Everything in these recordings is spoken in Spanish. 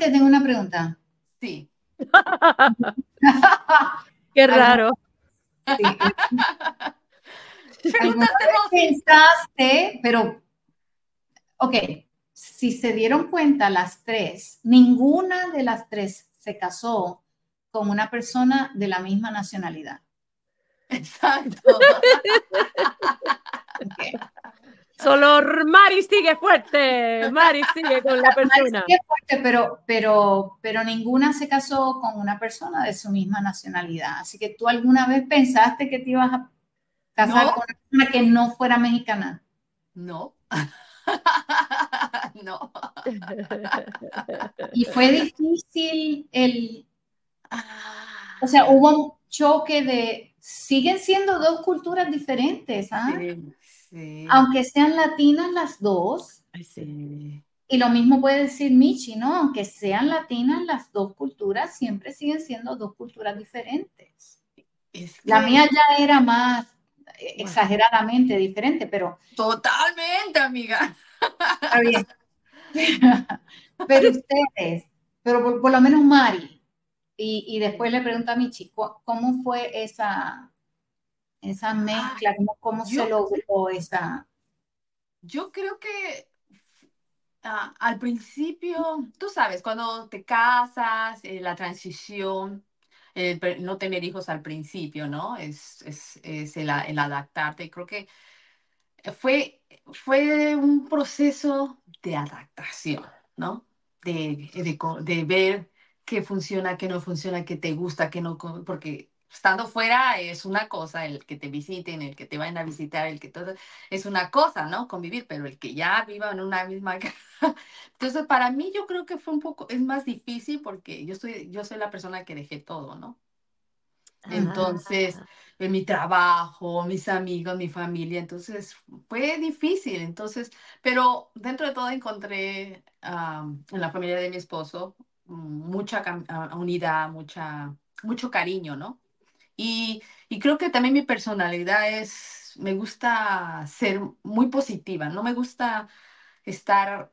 Te tengo una pregunta. Sí. Qué raro. Sí. ¿Alguna vez pensaste, pero, ok, si se dieron cuenta las tres, ninguna de las tres se casó con una persona de la misma nacionalidad. Exacto. Ok. Solo Mari sigue fuerte. Mari sigue con la persona. Sí, es fuerte, pero, pero, pero ninguna se casó con una persona de su misma nacionalidad. Así que tú alguna vez pensaste que te ibas a casar No. con una persona que no fuera mexicana. No. no. Y fue difícil el, o sea, hubo un choque de, siguen siendo dos culturas diferentes, ¿ah? sí, sí, Aunque sean latinas las dos, Ay, sí. sí. y lo mismo puede decir Michi, ¿no? Aunque sean latinas las dos culturas, siempre siguen siendo dos culturas diferentes. Es La mía ya era más eh, exageradamente diferente, pero Totalmente, amiga. está bien. Pero ustedes, pero por, por lo menos Mari, y, y después le pregunto a Michi, ¿cu- ¿cómo fue esa, esa mezcla? ¿Cómo, cómo yo- se logró esa? Yo creo que ah, al principio, tú sabes, cuando te casas, eh, la transición, el no tener hijos al principio, ¿no? Es, es, es el, a- el adaptarte. Creo que fue, fue un proceso de adaptación, ¿no? De, de, co- de ver qué funciona, qué no funciona, qué te gusta, qué no, co- porque estando fuera es una cosa, el que te visiten, el que te vayan a visitar, el que todo, es una cosa, ¿no? Convivir, pero el que ya viva en una misma casa. Entonces, para mí yo creo que fue un poco, es más difícil porque yo soy, yo soy la persona que dejé todo, ¿no? Entonces, Ah, en mi trabajo, mis amigos, mi familia, entonces fue difícil, entonces, pero dentro de todo encontré am, en la familia de mi esposo mm, mucha ah, unidad, mucha, mucho cariño, ¿no? Y, y creo que también mi personalidad es, me gusta ser muy positiva, no me gusta estar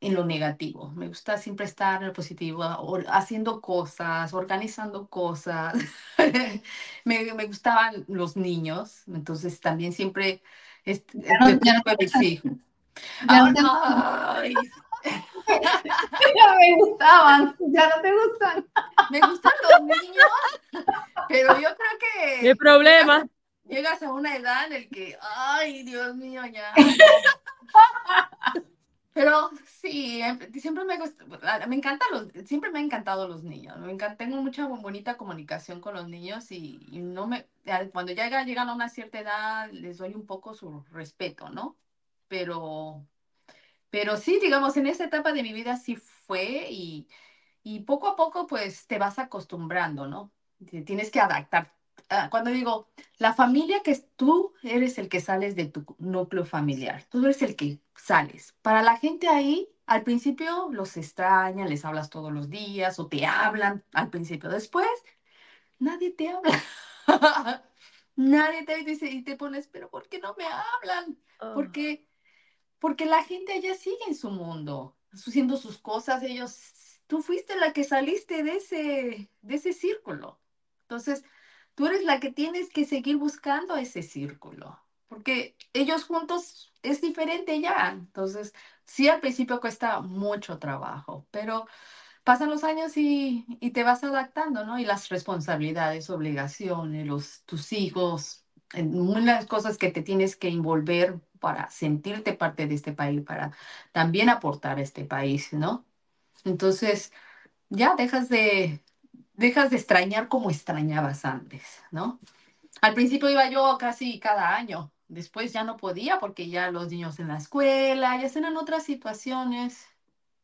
en lo negativo, me gusta siempre estar en lo positivo, or- haciendo cosas, organizando cosas. Me, me gustaban los niños, entonces también siempre Ya no- ya no. Ya no me gustaban, ya no te gustan. me gustan los niños, pero yo que ¿Qué problema? llegas a una edad en el que, ay, Dios mío, ya. Pero sí, em- siempre me me encantan los, siempre me han encantado los niños. Me encanta, tengo mucha bonita comunicación con los niños y, y no me, cuando llega, llegan a una cierta edad, les doy un poco su respeto, ¿no? Pero, pero sí, digamos, en esta etapa de mi vida sí fue y, y poco a poco pues te vas acostumbrando, ¿no? Tienes que adaptar. Ah, Cuando digo, la familia que tú eres el que sales de tu núcleo familiar, tú eres el que sales. Para la gente ahí, al principio los extrañan, les hablas todos los días o te hablan al principio. Después, nadie te habla. Nadie te dice y te pones, pero ¿por qué no me hablan? Oh. Porque, porque la gente allá sigue en su mundo, haciendo sus cosas, ellos, tú fuiste la que saliste de ese, de ese círculo. Entonces, tú eres la que tienes que seguir buscando ese círculo, porque ellos juntos es diferente ya. Entonces, sí, al principio cuesta mucho trabajo, pero pasan los años y, te vas adaptando, ¿no? Y las responsabilidades, obligaciones, los, tus hijos, unas cosas que te tienes que envolver para sentirte parte de este país, para también aportar a este país, ¿no? Entonces, ya dejas de, dejas de extrañar como extrañabas antes, ¿no? Al principio iba yo casi cada año, después ya no podía porque ya los niños en la escuela, ya eran otras situaciones,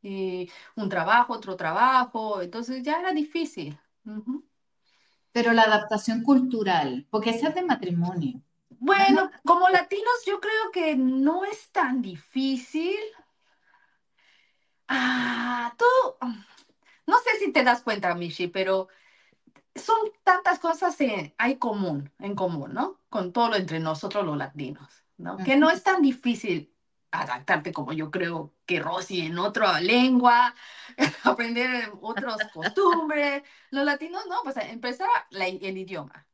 y un trabajo, otro trabajo, entonces ya era difícil. Pero la adaptación cultural, porque esa es de matrimonio. Bueno, como latinos yo creo que no es tan difícil. Ah, tú, no sé si te das cuenta, Mishi, pero son tantas cosas en, hay común, en común, ¿no? Con todo lo entre nosotros los latinos, ¿no? Que no es tan difícil adaptarte como yo creo que Rosy en otra lengua, aprender otras costumbres. Los latinos, no, pues empezar la- el idioma.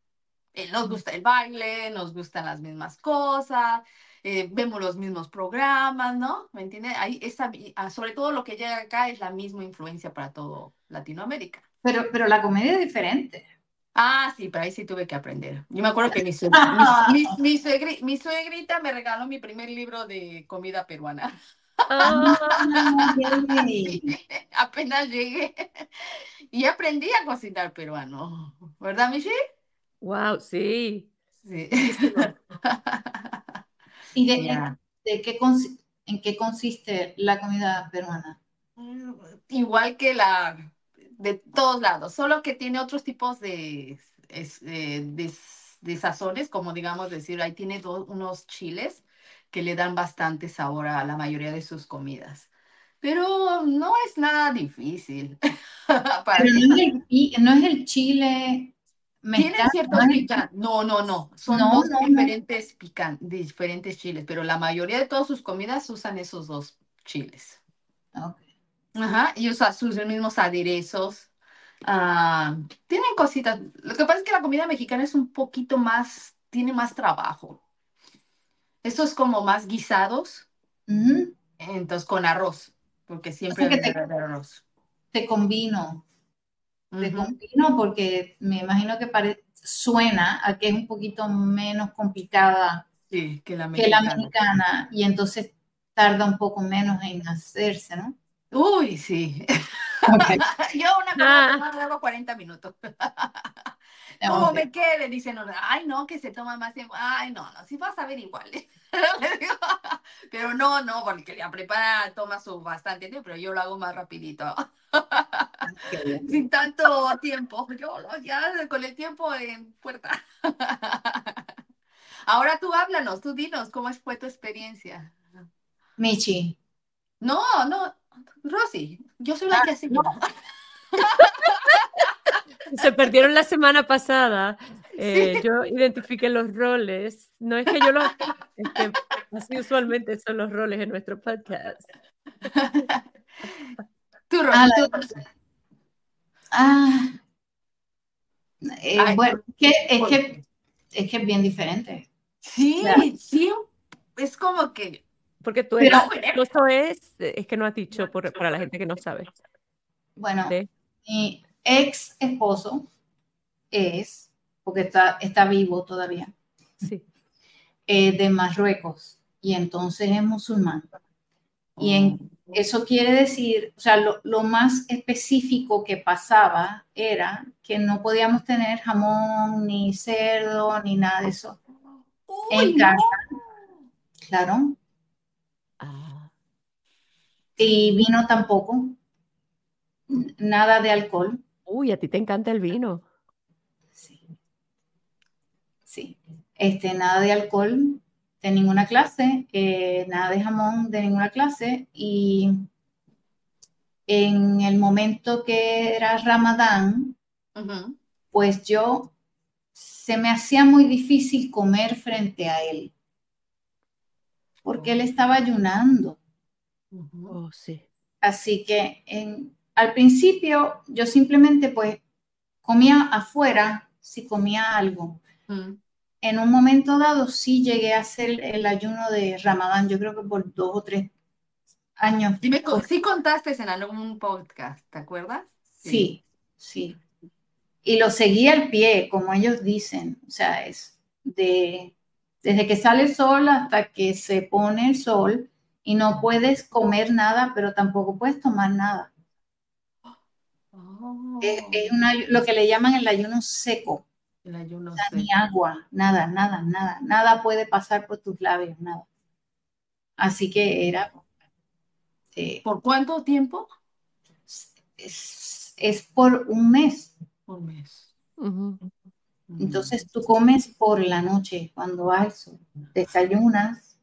Eh, nos gusta el baile, nos gustan las mismas cosas, eh, vemos los mismos programas, ¿no? ¿Me entiendes? Ahí esa, ah, sobre todo lo que llega acá es la misma influencia para todo Latinoamérica. Pero, pero la comedia es diferente. Ah, sí, pero ahí sí tuve que aprender. Yo me acuerdo que mi, sue- mi, mi- mi suegri- mi suegrita me regaló mi primer libro de comida peruana. Ah, ok. Apenas llegué y aprendí a cocinar peruano, ¿verdad, Michelle? wow, sí. Sí. ¿Y de, Ya. de qué en qué consiste la comida peruana? Mm, Igual que la de todos lados, solo que tiene otros tipos de, es- eh, de, de sazones, como digamos decir, ahí tiene do- unos chiles que le dan bastante sabor a la mayoría de sus comidas. Pero no es nada difícil. para Pero no es el, no es el chile Tienen mexicano, ciertos picantes. No, no, no. Son No, dos no, no. diferentes pican- diferentes chiles, pero la mayoría de todas sus comidas usan esos dos chiles. Ajá, y usa sus mismos aderezos. Ah, tienen cositas. Lo que pasa es que la comida mexicana es un poquito más, tiene más trabajo. Eso es como más guisados, entonces con arroz, porque siempre que debe te- haber arroz. Te combino, combino porque me imagino que pare- suena a que es un poquito menos complicada Sí, que la que la mexicana. mexicana y entonces tarda un poco menos en hacerse, ¿no? Uy, sí. Yo una Ah. comida peruana hago 40 minutos. Como Ok. me quede, dicen, ay, no, que se toma más tiempo. Ay, no, no, sí vas a ver igual. Pero no, no, porque la prepara toma su bastante tiempo, pero yo lo hago más rapidito, bien. sin tanto tiempo. Yo ya con el tiempo en puerta. Ahora tú háblanos, tú dinos, ¿cómo fue tu experiencia? Michi, No, no, Rosy, yo soy la Ah, que hace. no. Se perdieron la semana pasada. Eh, Yo identifiqué los roles. No es que yo los... es que así usualmente son los roles en nuestro podcast. Tú, Rosy, Ah, tú- ah, eh, Ay, bueno, es que, es por- que es que es bien diferente. Sí, Claro. sí, es como que Porque tú Pero- eres... Eso es... Es que no has dicho por- para la gente que no sabe. Bueno, de- mi ex esposo es, porque está, está vivo todavía, Sí. eh, de Marruecos y entonces es musulmán. Y en, eso quiere decir, o sea, lo, lo más específico que pasaba era que no podíamos tener jamón, ni cerdo, ni nada de eso. En no. casa. Claro. Ah, Y vino tampoco. Nada de alcohol. Uy, a ti te encanta el vino. Sí. Sí. Este, nada de alcohol de ninguna clase, eh, nada de jamón de ninguna clase. Y en el momento que era Ramadán, pues yo se me hacía muy difícil comer frente a él, porque él estaba ayunando. Oh, sí. Así que en, al principio yo simplemente pues comía afuera si comía algo. Ujú. En un momento dado sí llegué a hacer el ayuno de Ramadán, yo creo que por dos o tres años. Sí, me co- sí contaste en algún podcast, ¿te acuerdas? Sí, sí. Y lo seguí al pie, como ellos dicen. O sea, es de desde que sale el sol hasta que se pone el sol y no puedes comer nada, pero tampoco puedes tomar nada. Oh, Es, es una- lo que le llaman el ayuno seco. el ayuno sea, seco. ni agua, nada, nada, nada, nada puede pasar por tus labios, nada. Así que era, eh, ¿Por cuánto tiempo? es, es por un mes. Un mes. Ujú. Entonces tú comes por la noche cuando hay sol, desayunas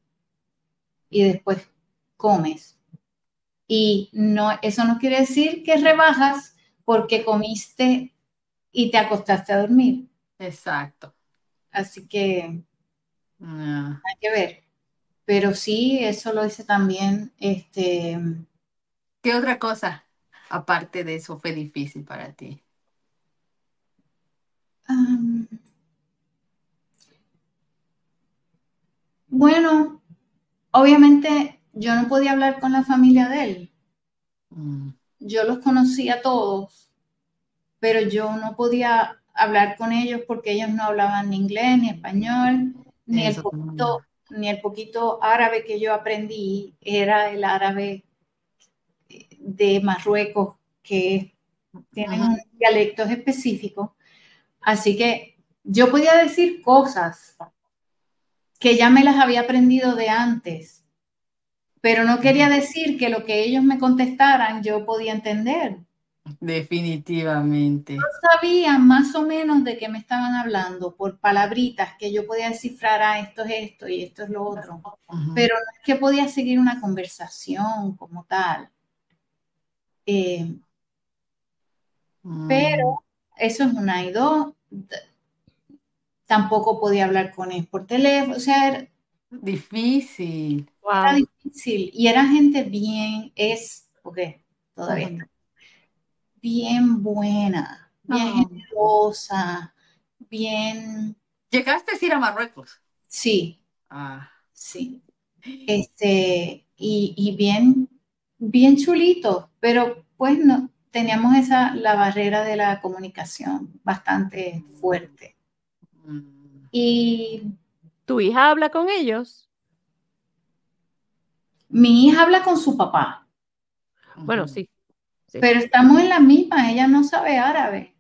y después comes. Y no, eso no quiere decir que rebajas porque comiste y te acostaste a dormir. Exacto. Así que Ah, hay que ver. pero sí, eso lo hice también. Este, ¿Qué otra cosa, aparte de eso, fue difícil para ti? um, bueno, obviamente yo no podía hablar con la familia de él. Mm, Yo los conocía a todos, pero yo no podía hablar con ellos porque ellos no hablaban ni inglés, ni español, ni el también. poquito, ni el poquito árabe que yo aprendí era el árabe de Marruecos, que tienen Ajá. dialectos específicos. Así que yo podía decir cosas que ya me las había aprendido de antes, pero no quería decir que lo que ellos me contestaran yo podía entender. Definitivamente. Sabía más o menos de qué me estaban hablando por palabritas que yo podía descifrar, ah, esto es esto y esto es lo otro, pero no es que podía seguir una conversación como tal. Eh, Mm, pero eso es una y dos. Tampoco podía hablar con él por teléfono, o sea, Difícil. era difícil. Y era gente bien, es, porque todavía está, bien buena, bien generosa, bien, ¿Llegaste a ir a Marruecos? sí, Ah. sí. Este, y, y bien, bien chulito, pero pues no, teníamos esa, la barrera de la comunicación bastante fuerte. Mm, Y ¿Tu hija habla con ellos? mi hija habla con su papá, Bueno, sí. sí. pero estamos en la misma, ella no sabe árabe.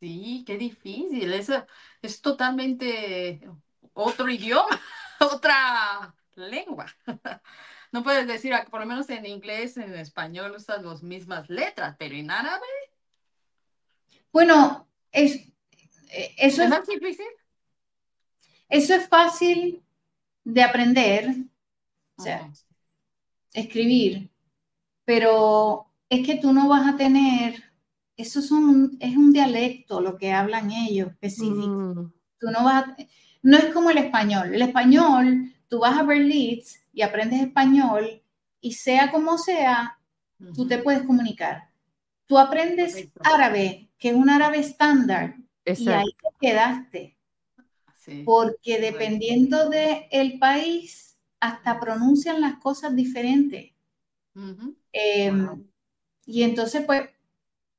Sí, qué difícil. Eso es totalmente otro idioma, otra lengua. No puedes decir, por lo menos en inglés, en español usas las mismas letras, pero en árabe Bueno, es, eh, eso ¿es es, más difícil? Eso es fácil de aprender, o sea, escribir, pero es que tú no vas a tener, eso es un, es un dialecto lo que hablan ellos específico. Mm, Tú no vas a- no es como el español. El español, tú vas a ver Leeds y aprendes español y sea como sea, tú te puedes comunicar. Tú aprendes árabe, que es un árabe estándar, y ahí te quedaste, Sí. porque dependiendo del país, hasta pronuncian las cosas diferentes. Eh, Wow. Y entonces, pues,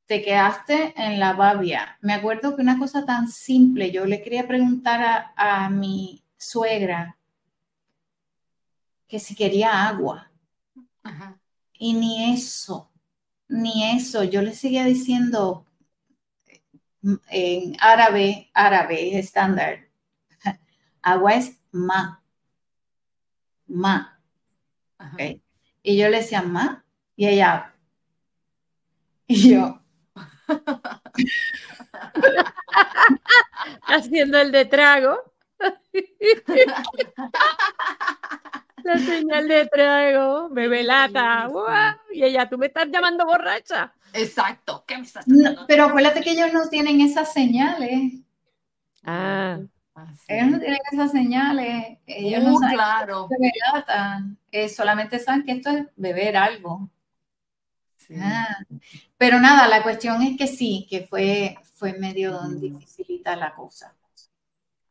te quedaste en la babia. Me acuerdo que una cosa tan simple, yo le quería preguntar a, a mi suegra que si quería agua. Ajá. Y ni eso, ni eso. Yo le seguía diciendo mm, en árabe, árabe estándar, agua es ma, ma. Ajá. ¿ok? Y yo le decía ma, y ella, y yo, Haciendo el de trago. La señal de trago, bebe lata. Y ella, tú me estás llamando borracha. Exacto. ¿Qué me estás no, pero acuérdate que ellos no tienen esas señales. Ah, Así Ellos no tienen esas señales, ellos no Uh, saben claro. lata, eh, solamente saben que esto es beber algo. Sí. Ah, pero nada, la cuestión es que sí, que fue, fue medio Mm. dificilita la cosa.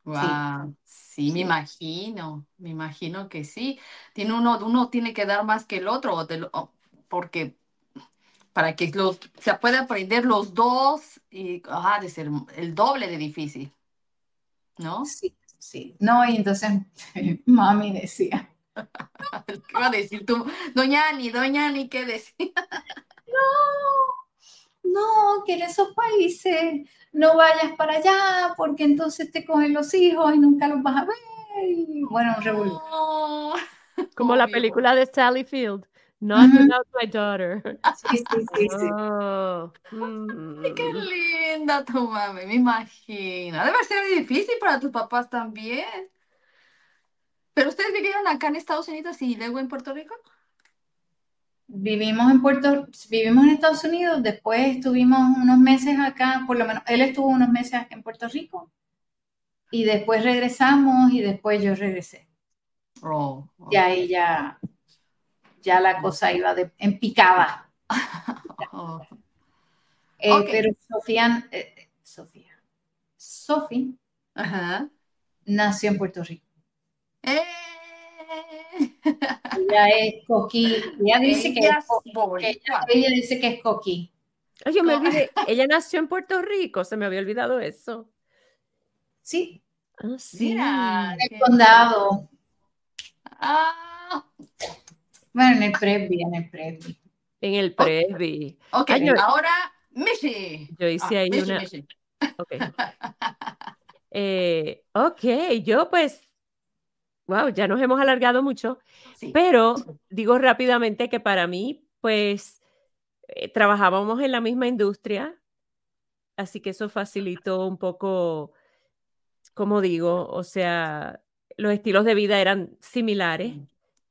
Wow, sí, me imagino, me imagino que sí. Tiene uno, uno tiene que dar más que el otro, porque para que los, se pueda aprender los dos, y ah, de ser el doble de difícil, ¿no? Sí, sí. No, y entonces mami decía, ¿Qué iba a decir tú? Doña Ani, Doña Ani, ¿qué decir? no, que en esos países no vayas para allá porque entonces te cogen los hijos y nunca los vas a ver. Y bueno, un. No. como la película de Sally Field. Not Ujú. without my daughter. Sí, sí, sí, sí. Oh, Ay, qué mm. linda tu mami, me imagino. Debe ser difícil para tus papás también. ¿Pero ustedes vivieron acá en Estados Unidos y luego en Puerto Rico? Vivimos en Puerto, vivimos en Estados Unidos, después estuvimos unos meses acá, por lo menos él estuvo unos meses acá en Puerto Rico y después regresamos y después yo regresé. Oh, oh. ya ella, ya la cosa iba de, en picada. Oh. Eh, Ok. Pero Sofía, eh, Sofía, Sophie Ajá. nació en Puerto Rico. Eh. Ella es coqui, ella dice que, Ella ella, ella dice que es coqui. Ay, yo me olvidé, ella nació en Puerto Rico, se me había olvidado eso. Sí, Ah, sí. Mira, en el condado. Ah, Bueno, en el Presby, en el Presby. En el Presby. ok, Ay, yo- ahora Michi. Yo hice Ah, ahí una- Michi. Ok. Eh, ok, yo pues, wow, ya nos hemos alargado mucho, Sí. pero digo rápidamente que para mí, pues, eh, trabajábamos en la misma industria, así que eso facilitó un poco, como digo, o sea, los estilos de vida eran similares,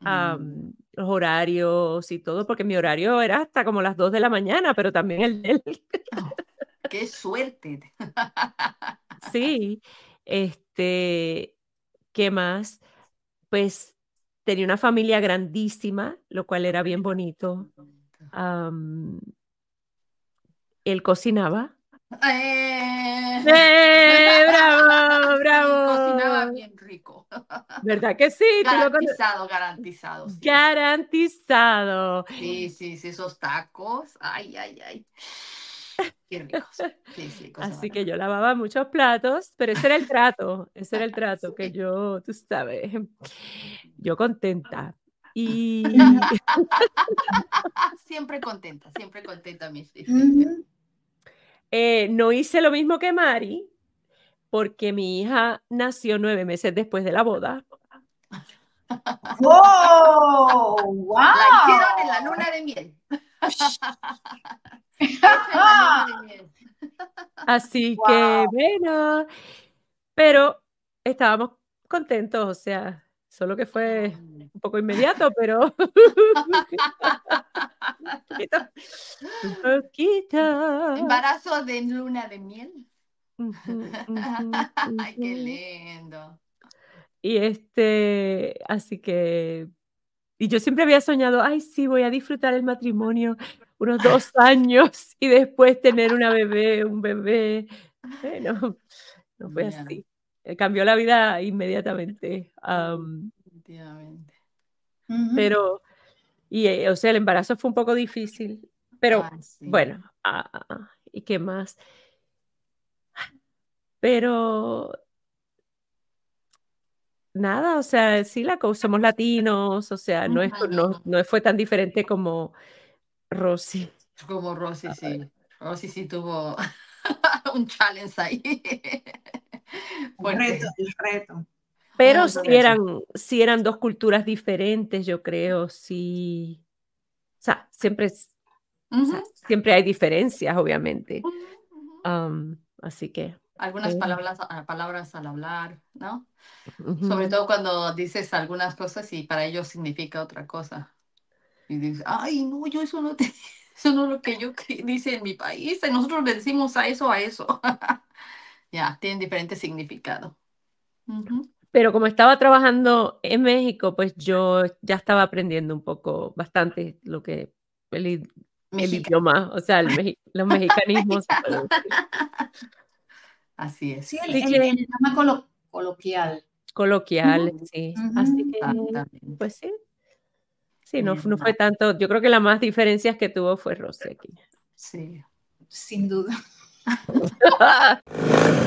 am, los horarios y todo, porque mi horario era hasta como las 2 de la mañana, pero también el de él. Qué suerte. Sí, este, ¿qué más? Pues tenía una familia grandísima, lo cual era bien bonito. Él cocinaba. Eh. ¡Eh! ¡Bravo! Sí, Cocinaba ¡Bravo! bien rico. ¿Verdad que sí? Garantizado, garantizado. sí. Garantizado. Sí, sí, sí, esos tacos. Ay, ay, ay. Qué ricos. Sí, sí, cosa Así que yo lavaba muchos platos, pero ese era el trato, ese era el trato que yo, tú sabes, yo contenta. Y Siempre contenta, siempre contenta, mi Ujú. Eh, no hice lo mismo que Mari, porque mi hija nació nueve meses después de la boda. ¡Wow! ¡Wow! La hicieron en la luna de miel. Luna de. Así que, Wow. bueno, pero estábamos contentos, o sea, solo que fue un poco inmediato, pero un poquito, un poquito. Embarazo de luna de miel. Ay, qué lindo. Y este, así que, y yo siempre había soñado, ay, sí, voy a disfrutar el matrimonio unos dos años y después tener una bebé, un bebé. Bueno, no fue así. Eh, Cambió la vida inmediatamente. Ujú. pero, y, eh, o sea, el embarazo fue un poco difícil, pero Ay, sí. bueno, ah, ah, ah, ¿y qué más? Pero nada, o sea, sí, la co- somos latinos, o sea, no, es, no, no fue tan diferente como Rosy. Como Rosy, sí. Rosy sí tuvo un challenge ahí. El Fuerte. reto, el reto. Pero sí buena. eran, sí eran dos culturas diferentes, yo creo, sí. O sea, siempre, o sea, siempre hay diferencias, obviamente. así que. Algunas eh, palabras, ah, palabras al hablar, ¿no? ujú. Sobre todo cuando dices algunas cosas y para ellos significa otra cosa. Y dices, ay, no, yo eso no te, eso no es lo que yo dice en mi país. Nosotros le decimos a eso, a eso. Ya, tienen diferente significado. Ujú. Pero como estaba trabajando en México, pues yo ya estaba aprendiendo un poco, bastante lo que el, el idioma, o sea, el los mexicanismos. Así es. Sí, el, Así el- que- el idioma colo- coloquial. coloquiales, Ujú. sí. Así que, pues sí. Sí, no, no fue tanto. Yo creo que la más diferencias que tuvo fue Rosy aquí. Sí. Sin duda.